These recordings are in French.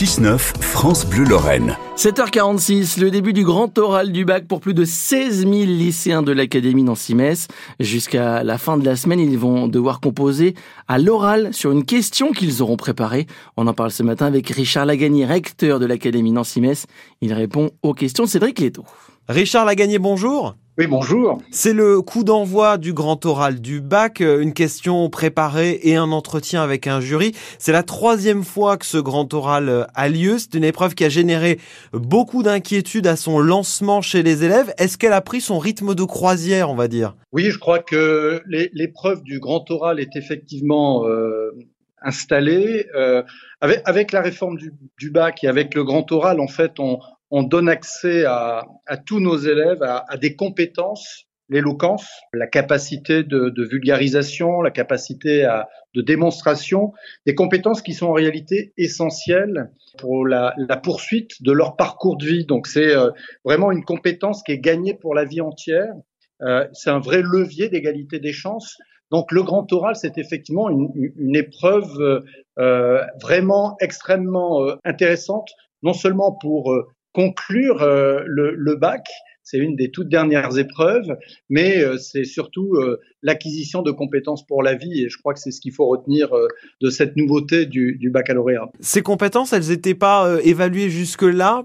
6-9, France Bleu Lorraine. 7h46, le début du grand oral du bac pour plus de 16 000 lycéens de l'Académie Nancy-Metz. Jusqu'à la fin de la semaine, ils vont devoir composer à l'oral sur une question qu'ils auront préparée. On en parle ce matin avec Richard Lagagné, recteur de l'Académie Nancy-Metz. Il répond aux questions de Cédric Leto. Richard Lagagné, bonjour. Oui, bonjour. C'est le coup d'envoi du grand oral du bac, euh, une question préparée et un entretien avec un jury. C'est la troisième fois que ce grand oral euh, a lieu. C'est une épreuve qui a généré beaucoup d'inquiétudes à son lancement chez les élèves. Est-ce qu'elle a pris son rythme de croisière, on va dire? Oui, je crois que l'épreuve du grand oral est effectivement euh, installée. Euh, avec, avec, la réforme du, du, bac et avec le grand oral, en fait, on, on donne accès à, tous nos élèves à, des compétences, l'éloquence, la capacité de, vulgarisation, la capacité à, de démonstration, des compétences qui sont en réalité essentielles pour la, poursuite de leur parcours de vie. Donc c'est euh, vraiment une compétence qui est gagnée pour la vie entière. Euh, c'est un vrai levier d'égalité des chances. Donc le grand oral, c'est effectivement une, épreuve euh, vraiment extrêmement intéressante, non seulement pour conclure euh, le, le, bac c'est une des toutes dernières épreuves, mais euh, c'est surtout euh, l'acquisition de compétences pour la vie. Et je crois que c'est ce qu'il faut retenir euh, de cette nouveauté du, du, baccalauréat. Ces compétences, elles n'étaient pas évaluées jusque-là.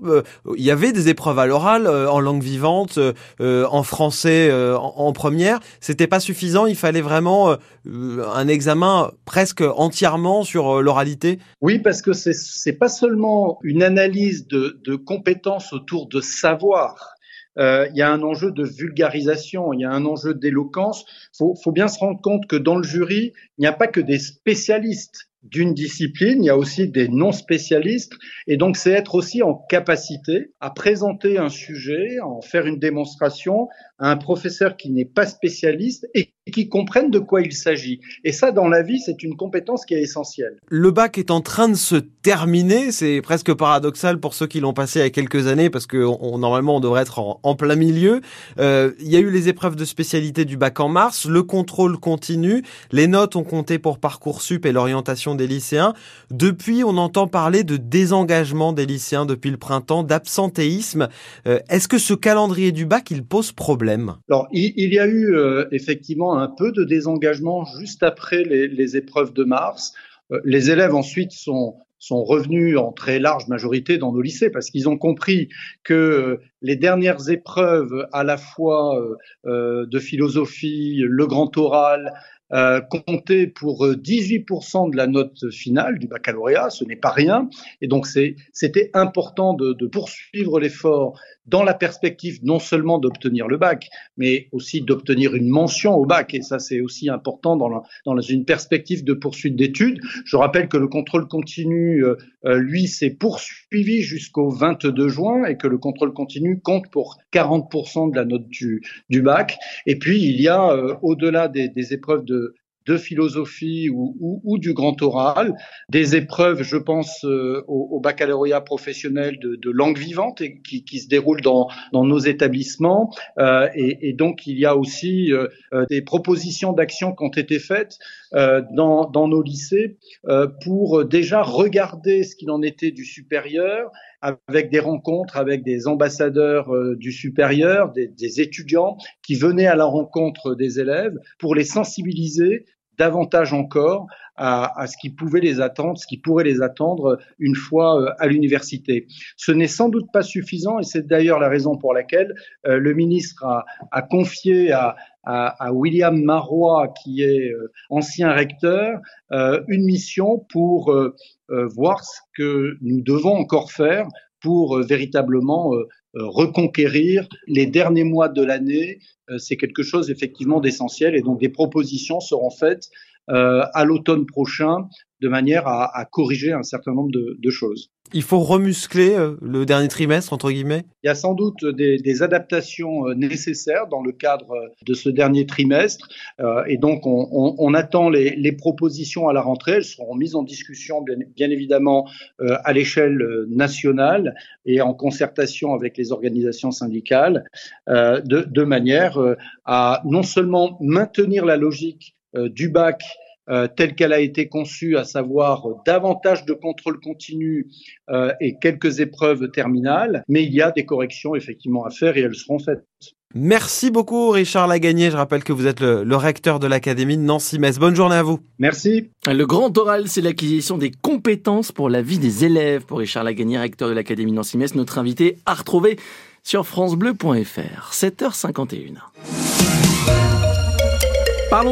Il y avait des épreuves à l'oral, en langue vivante, en français, en, première. C'était pas suffisant. Il fallait vraiment un examen presque entièrement sur l'oralité. Oui, parce que c'est pas seulement une analyse de, de compétences autour de savoir euh, il y a un enjeu de vulgarisation, il y a un enjeu d'éloquence. Il faut, faut, bien se rendre compte que dans le jury, il n'y a pas que des spécialistes d'une discipline, il y a aussi des non spécialistes, et donc c'est être aussi en capacité à présenter un sujet, à en faire une démonstration à un professeur qui n'est pas spécialiste qui comprenne de quoi il s'agit. Et ça, dans la vie, c'est une compétence qui est essentielle. Le bac est en train de se terminer. C'est presque paradoxal pour ceux qui l'ont passé il y a quelques années parce que on, normalement on devrait être en, plein milieu. Euh, il y a eu les épreuves de spécialité du bac en mars. Le contrôle continue. Les notes ont compté pour parcoursup et l'orientation des lycéens. Depuis, on entend parler de désengagement des lycéens depuis le printemps, d'absentéisme. Euh, est-ce que ce calendrier du bac il pose problème? Alors, il, y a eu euh, effectivement un peu de désengagement juste après les, épreuves de mars. Euh, les élèves ensuite sont, sont revenus en très large majorité dans nos lycées parce qu'ils ont compris que euh, les dernières épreuves à la fois de philosophie, le grand oral, euh, compter pour 18% euh, de la note finale du baccalauréat, ce n'est pas rien. Et donc c'était important de, de poursuivre l'effort dans la perspective non seulement d'obtenir le bac, mais aussi d'obtenir une mention au bac. Et ça, c'est aussi important dans, la, dans une perspective de poursuite d'études. Je rappelle que le contrôle continu, euh, euh lui, s'est poursuivi jusqu'au 22 juin et que le contrôle continu compte pour 40% de la note du, du bac. Et puis, il y a, euh, au-delà des, des épreuves de de philosophie ou, ou, ou, du grand oral, des épreuves, je pense, euh, au, au, baccalauréat professionnel de, de langue vivante et qui, qui, se déroulent dans, dans nos établissements. Euh, et, et, donc, il y a aussi euh, euh des propositions d'action qui ont été faites euh, dans, dans, nos lycées pour déjà regarder ce qu'il en était du supérieur avec des rencontres avec des ambassadeurs du supérieur, des, étudiants qui venaient à la rencontre des élèves pour les sensibiliser davantage encore à, à, ce qui pouvait les attendre, ce qui pourrait les attendre une fois euh, à l'université. Ce n'est sans doute pas suffisant et c'est d'ailleurs la raison pour laquelle euh, le ministre a, a confié à, à, William Marois, qui est euh, ancien recteur, une mission pour voir ce que nous devons encore faire pour véritablement reconquérir les derniers mois de l'année. c'est quelque chose effectivement d'essentiel et donc des propositions seront faites euh, à l'automne prochain de manière à, à, corriger un certain nombre de, de choses. Il faut remuscler euh, le dernier trimestre, entre guillemets? Il y a sans doute des, des adaptations euh, nécessaires dans le cadre de ce dernier trimestre. Euh, et donc, on, on, on attend les, les, propositions à la rentrée. Elles seront mises en discussion, bien, bien évidemment, euh, à l'échelle nationale et en concertation avec les organisations syndicales, euh, de, de, manière à non seulement maintenir la logique du bac euh, telle qu'elle a été conçue, à savoir davantage de contrôle continu euh, et quelques épreuves terminales, mais il y a des corrections effectivement à faire et elles seront faites. Merci beaucoup Richard Lagagné. Je rappelle que vous êtes le, le recteur de l'Académie de Nancy-Metz. Bonne journée à vous. Merci. Le grand oral, c'est l'acquisition des compétences pour la vie des élèves. Pour Richard Lagagné, recteur de l'Académie de Nancy-Metz, notre invité à retrouver sur francebleu.fr. 7h51. Parlons